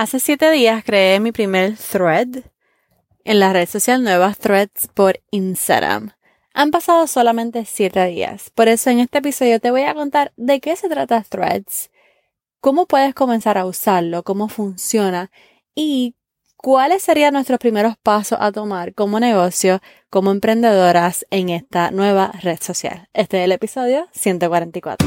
Hace siete días creé mi primer thread en la red social nueva Threads por Instagram. Han pasado solamente siete días, por eso en este episodio te voy a contar de qué se trata Threads, cómo puedes comenzar a usarlo, cómo funciona y cuáles serían nuestros primeros pasos a tomar como negocio, como emprendedoras en esta nueva red social. Este es el episodio 144.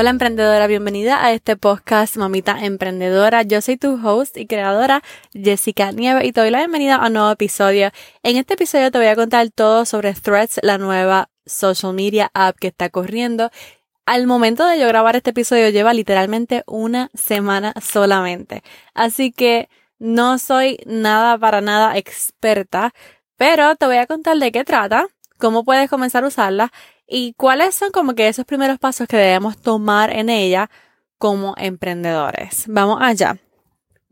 Hola emprendedora, bienvenida a este podcast Mamita Emprendedora. Yo soy tu host y creadora Jessica Nieve y te doy la bienvenida a un nuevo episodio. En este episodio te voy a contar todo sobre Threads, la nueva social media app que está corriendo. Al momento de yo grabar este episodio lleva literalmente una semana solamente. Así que no soy nada para nada experta, pero te voy a contar de qué trata, cómo puedes comenzar a usarla y cuáles son como que esos primeros pasos que debemos tomar en ella como emprendedores. Vamos allá.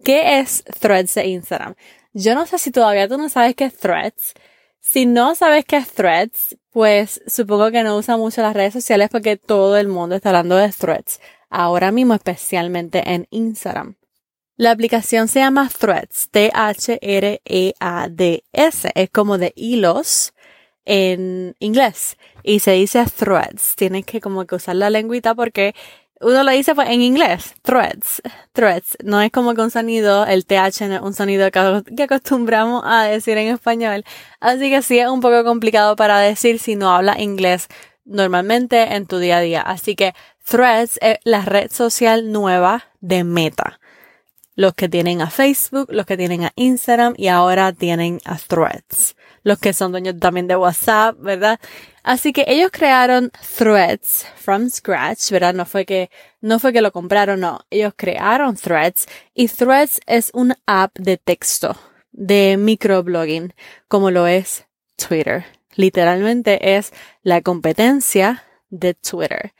¿Qué es Threads de Instagram? Yo no sé si todavía tú no sabes qué es Threads. Si no sabes qué es Threads, pues supongo que no usa mucho las redes sociales porque todo el mundo está hablando de Threads. Ahora mismo, especialmente en Instagram. La aplicación se llama Threads, T-H-R-E-A-D-S. Es como de hilos en inglés y se dice threads. Tienes que como que usar la lengüita porque uno lo dice pues, en inglés, threads, threads. No es como que un sonido, el TH no es un sonido que acostumbramos a decir en español. Así que sí es un poco complicado para decir si no habla inglés normalmente en tu día a día. Así que threads es la red social nueva de Meta. Los que tienen a Facebook, los que tienen a Instagram y ahora tienen a threads los que son dueños también de WhatsApp, ¿verdad? Así que ellos crearon Threads from scratch, ¿verdad? No fue que, no fue que lo compraron, no. Ellos crearon Threads y Threads es una app de texto, de microblogging, como lo es Twitter. Literalmente es la competencia de Twitter.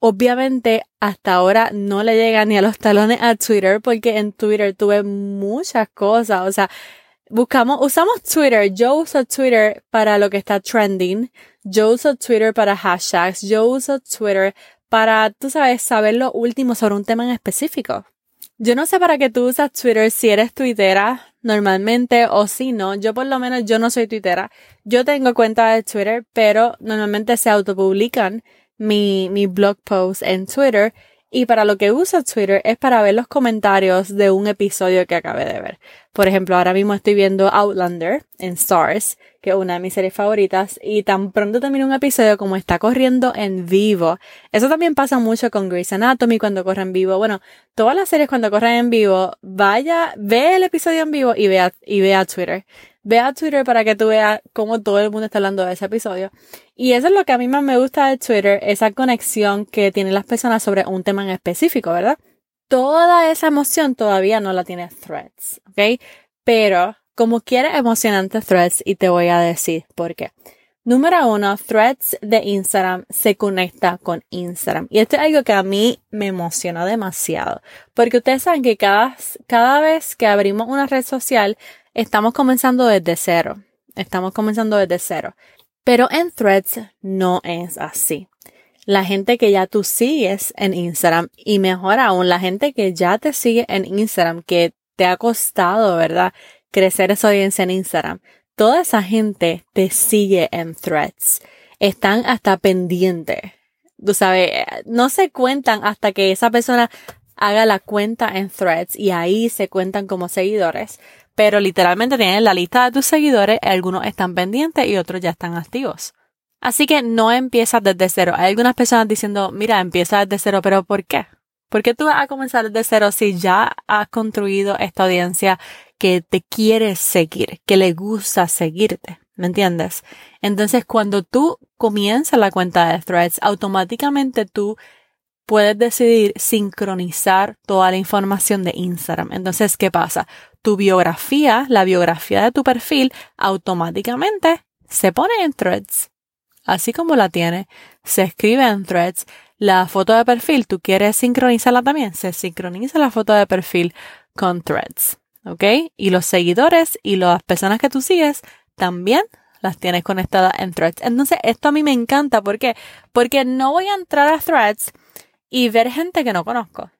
Obviamente hasta ahora no le llega ni a los talones a Twitter porque en Twitter tuve muchas cosas, o sea, buscamos, usamos Twitter. Yo uso Twitter para lo que está trending. Yo uso Twitter para hashtags. Yo uso Twitter para, tú sabes, saber lo último sobre un tema en específico. Yo no sé para qué tú usas Twitter si eres twittera normalmente o si no. Yo por lo menos yo no soy twittera. Yo tengo cuenta de Twitter, pero normalmente se autopublican mi, mi blog post en Twitter y para lo que uso Twitter es para ver los comentarios de un episodio que acabé de ver. Por ejemplo, ahora mismo estoy viendo Outlander en Stars, que es una de mis series favoritas, y tan pronto termino un episodio como está corriendo en vivo. Eso también pasa mucho con Grey's Anatomy cuando corre en vivo. Bueno, todas las series cuando corren en vivo, vaya, ve el episodio en vivo y vea, y vea Twitter. Ve a Twitter para que tú veas cómo todo el mundo está hablando de ese episodio. Y eso es lo que a mí más me gusta de Twitter, esa conexión que tienen las personas sobre un tema en específico, ¿verdad? Toda esa emoción todavía no la tiene Threads, ¿ok? Pero como quiera emocionante Threads y te voy a decir por qué. Número uno, Threads de Instagram se conecta con Instagram. Y esto es algo que a mí me emociona demasiado. Porque ustedes saben que cada, cada vez que abrimos una red social, estamos comenzando desde cero. Estamos comenzando desde cero. Pero en Threads no es así. La gente que ya tú sigues en Instagram y mejor aún la gente que ya te sigue en Instagram, que te ha costado, ¿verdad? Crecer esa audiencia en Instagram. Toda esa gente te sigue en Threads. Están hasta pendientes. Tú sabes, no se cuentan hasta que esa persona haga la cuenta en Threads y ahí se cuentan como seguidores pero literalmente tienen la lista de tus seguidores, algunos están pendientes y otros ya están activos. Así que no empiezas desde cero. Hay algunas personas diciendo, mira, empieza desde cero, pero ¿por qué? ¿Por qué tú vas a comenzar desde cero si ya has construido esta audiencia que te quiere seguir, que le gusta seguirte? ¿Me entiendes? Entonces, cuando tú comienzas la cuenta de Threads, automáticamente tú puedes decidir sincronizar toda la información de Instagram. Entonces, ¿qué pasa? Tu biografía, la biografía de tu perfil, automáticamente se pone en threads. Así como la tiene, se escribe en threads. La foto de perfil, tú quieres sincronizarla también, se sincroniza la foto de perfil con threads. ¿Ok? Y los seguidores y las personas que tú sigues también las tienes conectadas en threads. Entonces, esto a mí me encanta. ¿Por qué? Porque no voy a entrar a threads y ver gente que no conozco.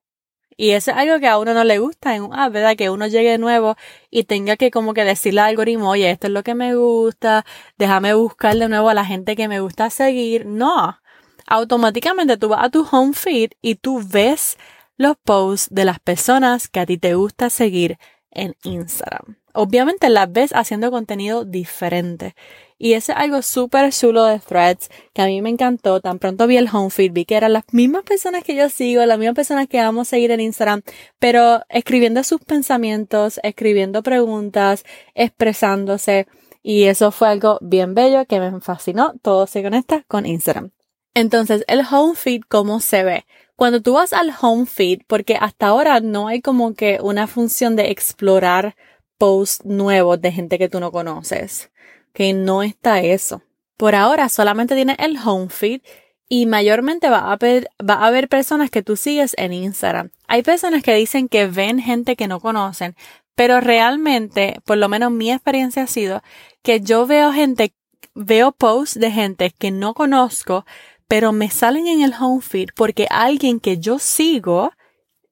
Y eso es algo que a uno no le gusta en un app, ¿verdad? Que uno llegue de nuevo y tenga que como que decirle al algoritmo, oye, esto es lo que me gusta, déjame buscar de nuevo a la gente que me gusta seguir. No. Automáticamente tú vas a tu home feed y tú ves los posts de las personas que a ti te gusta seguir en Instagram. Obviamente las ves haciendo contenido diferente. Y ese es algo súper chulo de Threads que a mí me encantó. Tan pronto vi el home feed, vi que eran las mismas personas que yo sigo, las mismas personas que vamos a seguir en Instagram, pero escribiendo sus pensamientos, escribiendo preguntas, expresándose. Y eso fue algo bien bello que me fascinó. Todo se conecta con Instagram. Entonces, el home feed, ¿cómo se ve? Cuando tú vas al home feed, porque hasta ahora no hay como que una función de explorar posts nuevos de gente que tú no conoces, que no está eso. Por ahora solamente tiene el home feed y mayormente va a, haber, va a haber personas que tú sigues en Instagram. Hay personas que dicen que ven gente que no conocen, pero realmente, por lo menos mi experiencia ha sido que yo veo gente, veo posts de gente que no conozco, pero me salen en el home feed porque alguien que yo sigo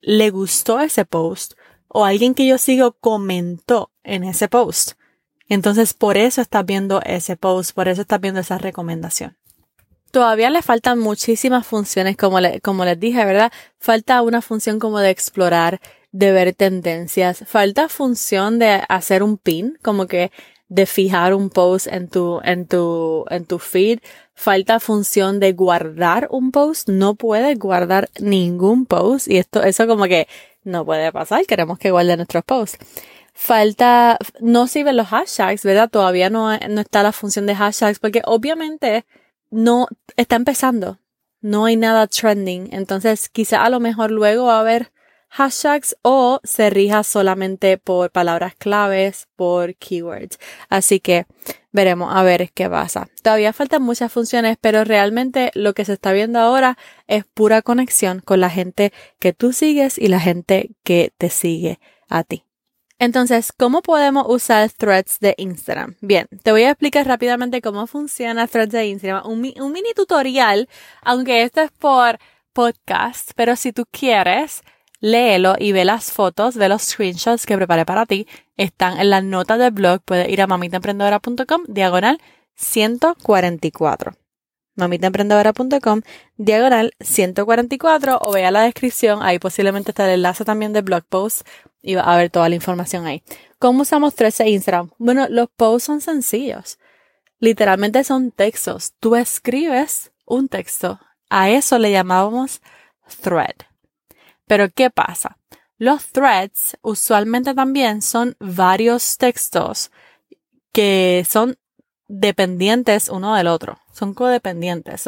le gustó ese post o alguien que yo sigo comentó en ese post. Entonces, por eso estás viendo ese post, por eso estás viendo esa recomendación. Todavía le faltan muchísimas funciones, como, como les dije, ¿verdad? Falta una función como de explorar, de ver tendencias. Falta función de hacer un pin, como que de fijar un post en tu, en tu, en tu feed. Falta función de guardar un post. No puedes guardar ningún post. Y esto, eso como que no puede pasar. Queremos que guarde nuestros posts. Falta, no sirven los hashtags, ¿verdad? Todavía no, no está la función de hashtags porque obviamente no está empezando. No hay nada trending. Entonces quizá a lo mejor luego va a haber hashtags o se rija solamente por palabras claves, por keywords. Así que veremos a ver qué pasa. Todavía faltan muchas funciones, pero realmente lo que se está viendo ahora es pura conexión con la gente que tú sigues y la gente que te sigue a ti. Entonces, ¿cómo podemos usar threads de Instagram? Bien, te voy a explicar rápidamente cómo funciona threads de Instagram. Un, un mini tutorial, aunque esto es por podcast, pero si tú quieres, léelo y ve las fotos, ve los screenshots que preparé para ti. Están en las notas del blog. Puedes ir a mamitaemprendedora.com, diagonal 144. mamitaemprendedora.com, diagonal 144 o vea la descripción. Ahí posiblemente está el enlace también del blog post y va a ver toda la información ahí. ¿Cómo usamos 13 Instagram? Bueno, los posts son sencillos. Literalmente son textos. Tú escribes un texto. A eso le llamábamos thread. Pero ¿qué pasa? Los threads usualmente también son varios textos que son dependientes uno del otro, son codependientes.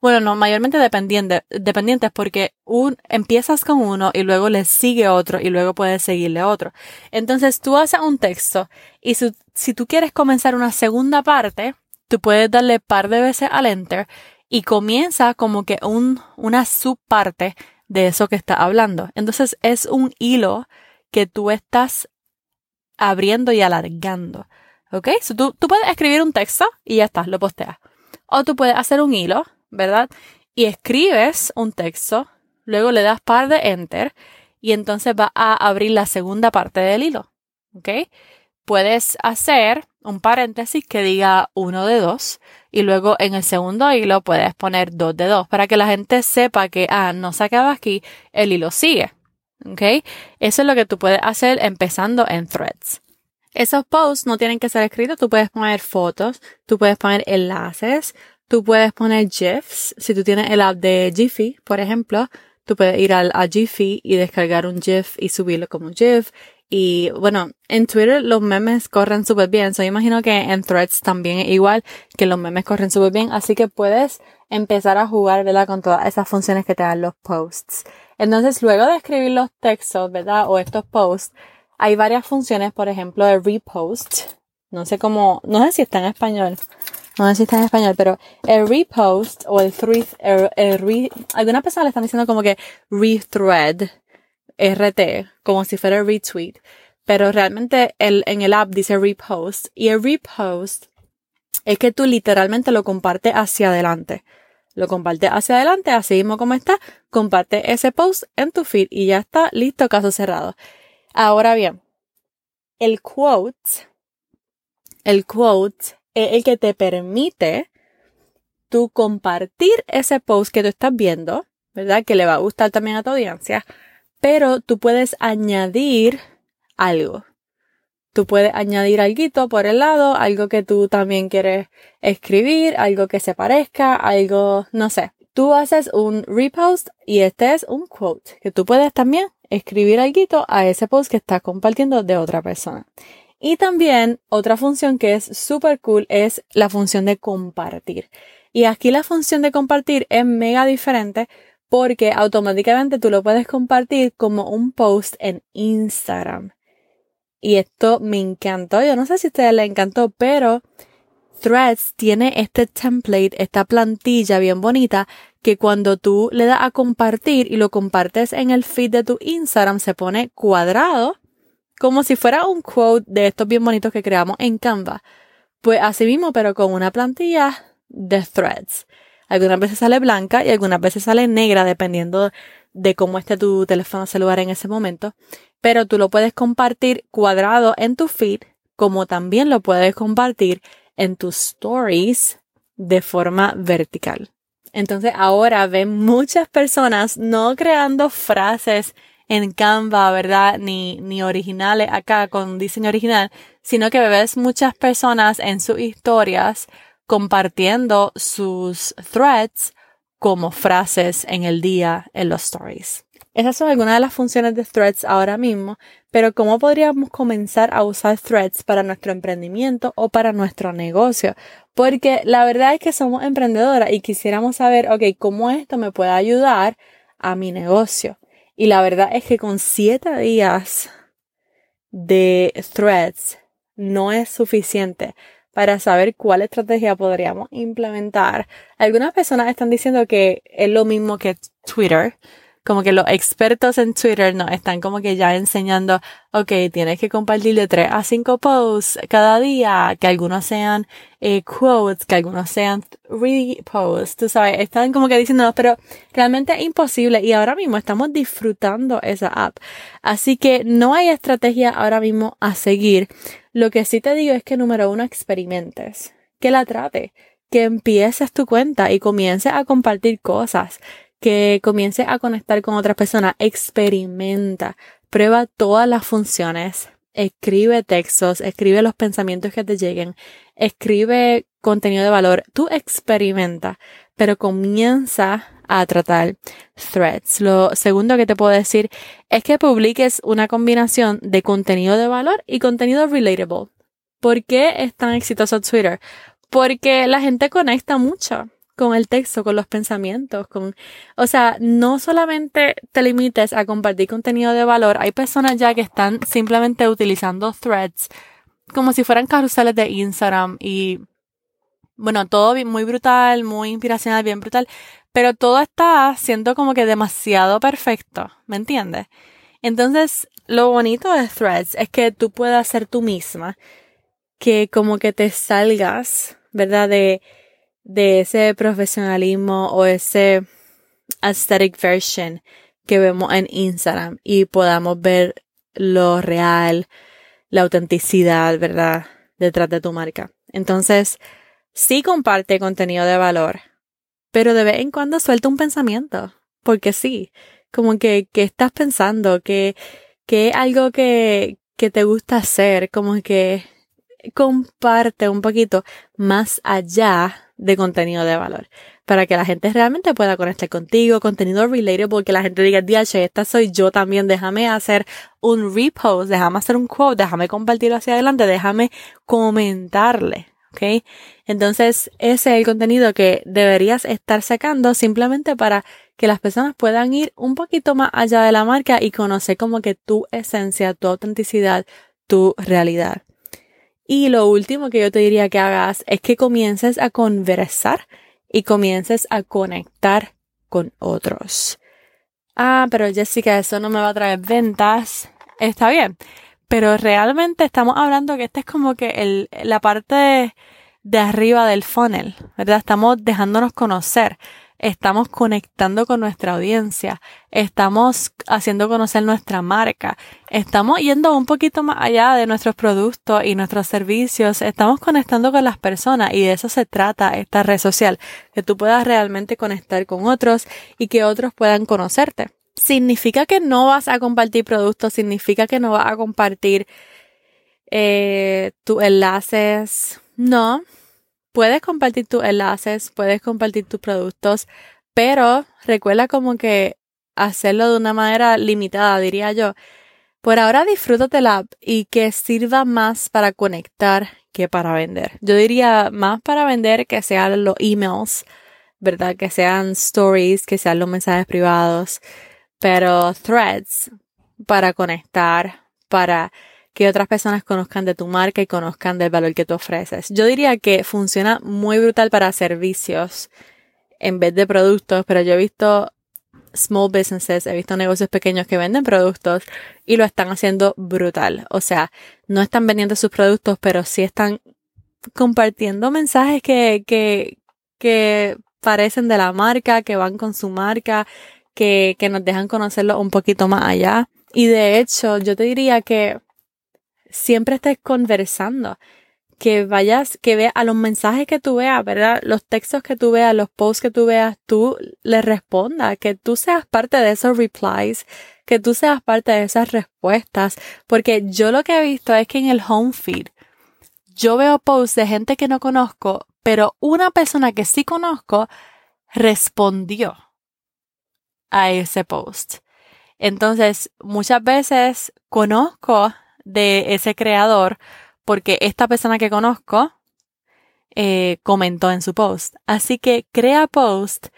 bueno, no, mayormente dependientes, dependientes porque un, empiezas con uno y luego le sigue otro y luego puedes seguirle otro. Entonces tú haces un texto y si, si tú quieres comenzar una segunda parte, tú puedes darle par de veces al enter y comienza como que un, una subparte de eso que está hablando. Entonces es un hilo que tú estás abriendo y alargando. ¿Ok? tú, tú puedes escribir un texto y ya está, lo posteas. O tú puedes hacer un hilo, ¿verdad? Y escribes un texto, luego le das par de enter y entonces va a abrir la segunda parte del hilo. ¿Ok? Puedes hacer un paréntesis que diga uno de dos y luego en el segundo hilo puedes poner dos de dos para que la gente sepa que, ah, no se acaba aquí, el hilo sigue. ¿Ok? Eso es lo que tú puedes hacer empezando en threads. Esos posts no tienen que ser escritos, tú puedes poner fotos, tú puedes poner enlaces, tú puedes poner GIFs. Si tú tienes el app de Jiffy, por ejemplo, tú puedes ir al, a Jiffy y descargar un GIF y subirlo como GIF Y bueno, en Twitter los memes corren súper bien. So, imagino que en Threads también es igual, que los memes corren súper bien. Así que puedes empezar a jugar, ¿verdad? Con todas esas funciones que te dan los posts. Entonces, luego de escribir los textos, ¿verdad? O estos posts, hay varias funciones, por ejemplo, el repost. No sé cómo, no sé si está en español. No sé si está en español, pero el repost o el thread, el, re, algunas personas le están diciendo como que rethread, RT, como si fuera retweet. Pero realmente el, en el app dice repost. Y el repost es que tú literalmente lo compartes hacia adelante. Lo compartes hacia adelante, así mismo como está, comparte ese post en tu feed y ya está listo, caso cerrado. Ahora bien, el quote, el quote es el que te permite tú compartir ese post que tú estás viendo, ¿verdad? Que le va a gustar también a tu audiencia, pero tú puedes añadir algo. Tú puedes añadir algo por el lado, algo que tú también quieres escribir, algo que se parezca, algo, no sé. Tú haces un repost y este es un quote que tú puedes también escribir algo a ese post que estás compartiendo de otra persona. Y también otra función que es súper cool es la función de compartir. Y aquí la función de compartir es mega diferente porque automáticamente tú lo puedes compartir como un post en Instagram. Y esto me encantó. Yo no sé si a ustedes les encantó, pero Threads tiene este template, esta plantilla bien bonita que cuando tú le das a compartir y lo compartes en el feed de tu Instagram se pone cuadrado como si fuera un quote de estos bien bonitos que creamos en Canva. Pues así mismo, pero con una plantilla de threads. Algunas veces sale blanca y algunas veces sale negra dependiendo de cómo esté tu teléfono celular en ese momento pero tú lo puedes compartir cuadrado en tu feed, como también lo puedes compartir en tus stories de forma vertical. Entonces ahora ven muchas personas no creando frases en Canva, ¿verdad? Ni, ni originales acá con diseño original, sino que ves muchas personas en sus historias compartiendo sus threads como frases en el día en los stories. Esas son algunas de las funciones de Threads ahora mismo, pero ¿cómo podríamos comenzar a usar Threads para nuestro emprendimiento o para nuestro negocio? Porque la verdad es que somos emprendedoras y quisiéramos saber, ok, ¿cómo esto me puede ayudar a mi negocio? Y la verdad es que con siete días de Threads no es suficiente para saber cuál estrategia podríamos implementar. Algunas personas están diciendo que es lo mismo que Twitter, como que los expertos en Twitter nos están como que ya enseñando, ok, tienes que compartir de 3 a 5 posts cada día, que algunos sean eh, quotes, que algunos sean reposts, tú sabes, están como que diciendo, pero realmente es imposible y ahora mismo estamos disfrutando esa app. Así que no hay estrategia ahora mismo a seguir. Lo que sí te digo es que número uno, experimentes, que la trate que empieces tu cuenta y comiences a compartir cosas que comience a conectar con otras personas, experimenta, prueba todas las funciones, escribe textos, escribe los pensamientos que te lleguen, escribe contenido de valor, tú experimenta, pero comienza a tratar threads. Lo segundo que te puedo decir es que publiques una combinación de contenido de valor y contenido relatable. ¿Por qué es tan exitoso Twitter? Porque la gente conecta mucho con el texto, con los pensamientos, con, o sea, no solamente te limites a compartir contenido de valor, hay personas ya que están simplemente utilizando threads como si fueran carruseles de Instagram y, bueno, todo muy brutal, muy inspiracional, bien brutal, pero todo está siendo como que demasiado perfecto, ¿me entiendes? Entonces, lo bonito de threads es que tú puedas ser tú misma, que como que te salgas, ¿verdad? De, de ese profesionalismo o ese aesthetic version que vemos en Instagram y podamos ver lo real, la autenticidad, ¿verdad? Detrás de tu marca. Entonces, sí comparte contenido de valor, pero de vez en cuando suelta un pensamiento, porque sí, como que, que estás pensando, que, que algo que, que te gusta hacer, como que comparte un poquito más allá de contenido de valor. para que la gente realmente pueda conectar contigo, contenido relatable, que la gente diga, DH, esta soy yo también, déjame hacer un repost, déjame hacer un quote, déjame compartirlo hacia adelante, déjame comentarle, ¿ok? Entonces, ese es el contenido que deberías estar sacando simplemente para que las personas puedan ir un poquito más allá de la marca y conocer como que tu esencia, tu autenticidad, tu realidad. Y lo último que yo te diría que hagas es que comiences a conversar y comiences a conectar con otros. Ah, pero Jessica, eso no me va a traer ventas. Está bien. Pero realmente estamos hablando que esta es como que el, la parte de arriba del funnel, ¿verdad? Estamos dejándonos conocer estamos conectando con nuestra audiencia, estamos haciendo conocer nuestra marca, estamos yendo un poquito más allá de nuestros productos y nuestros servicios, estamos conectando con las personas y de eso se trata esta red social, que tú puedas realmente conectar con otros y que otros puedan conocerte. Significa que no vas a compartir productos, significa que no vas a compartir eh, tus enlaces. No, puedes compartir tus enlaces, puedes compartir tus productos, pero recuerda como que hacerlo de una manera limitada, diría yo. Por ahora disfrútate la app y que sirva más para conectar que para vender. Yo diría más para vender que sean los emails, ¿verdad? Que sean stories, que sean los mensajes privados, pero threads para conectar, para que otras personas conozcan de tu marca y conozcan del valor que tú ofreces. Yo diría que funciona muy brutal para servicios en vez de productos, pero yo he visto small businesses, he visto negocios pequeños que venden productos y lo están haciendo brutal. O sea, no están vendiendo sus productos, pero sí están compartiendo mensajes que, que, que parecen de la marca, que van con su marca, que, que nos dejan conocerlo un poquito más allá. Y de hecho, yo te diría que siempre estés conversando, que vayas, que veas a los mensajes que tú veas, ¿verdad? Los textos que tú veas, los posts que tú veas, tú le respondas, que tú seas parte de esos replies, que tú seas parte de esas respuestas, porque yo lo que he visto es que en el home feed yo veo posts de gente que no conozco, pero una persona que sí conozco respondió a ese post. Entonces, muchas veces conozco de ese creador porque esta persona que conozco eh, comentó en su post. Así que crea posts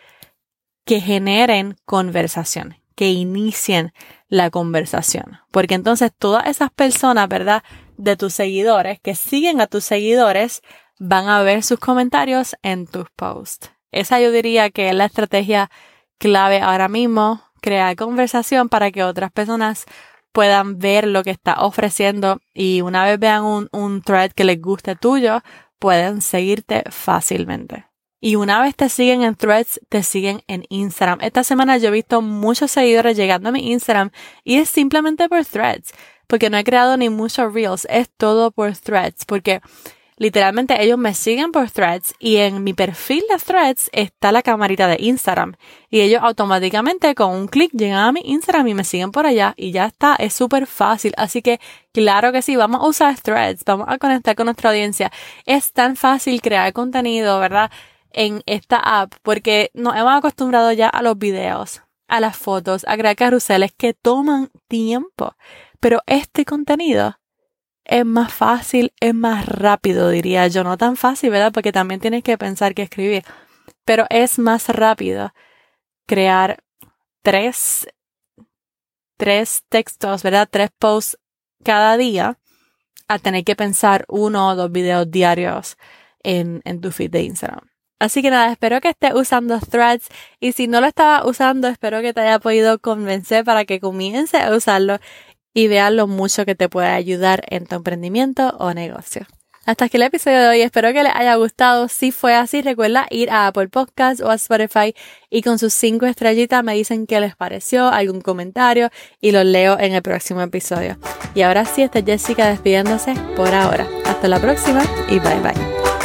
que generen conversación, que inicien la conversación. Porque entonces todas esas personas, ¿verdad? De tus seguidores, que siguen a tus seguidores, van a ver sus comentarios en tus posts. Esa yo diría que es la estrategia clave ahora mismo, crear conversación para que otras personas puedan ver lo que está ofreciendo y una vez vean un, un thread que les guste tuyo, pueden seguirte fácilmente. Y una vez te siguen en threads, te siguen en Instagram. Esta semana yo he visto muchos seguidores llegando a mi Instagram y es simplemente por threads, porque no he creado ni muchos reels, es todo por threads, porque Literalmente ellos me siguen por threads y en mi perfil de threads está la camarita de Instagram. Y ellos automáticamente con un clic llegan a mi Instagram y me siguen por allá y ya está, es súper fácil. Así que claro que sí, vamos a usar threads, vamos a conectar con nuestra audiencia. Es tan fácil crear contenido, ¿verdad? En esta app porque nos hemos acostumbrado ya a los videos, a las fotos, a crear carruseles que toman tiempo. Pero este contenido es más fácil, es más rápido, diría yo. No tan fácil, ¿verdad? Porque también tienes que pensar que escribir. Pero es más rápido crear tres, tres textos, ¿verdad? Tres posts cada día a tener que pensar uno o dos videos diarios en, en tu feed de Instagram. Así que nada, espero que estés usando Threads y si no lo estaba usando, espero que te haya podido convencer para que comience a usarlo y vea lo mucho que te puede ayudar en tu emprendimiento o negocio. Hasta aquí el episodio de hoy. Espero que les haya gustado. Si fue así, recuerda ir a Apple Podcast o a Spotify y con sus cinco estrellitas me dicen qué les pareció, algún comentario y los leo en el próximo episodio. Y ahora sí, está Jessica despidiéndose por ahora. Hasta la próxima y bye bye.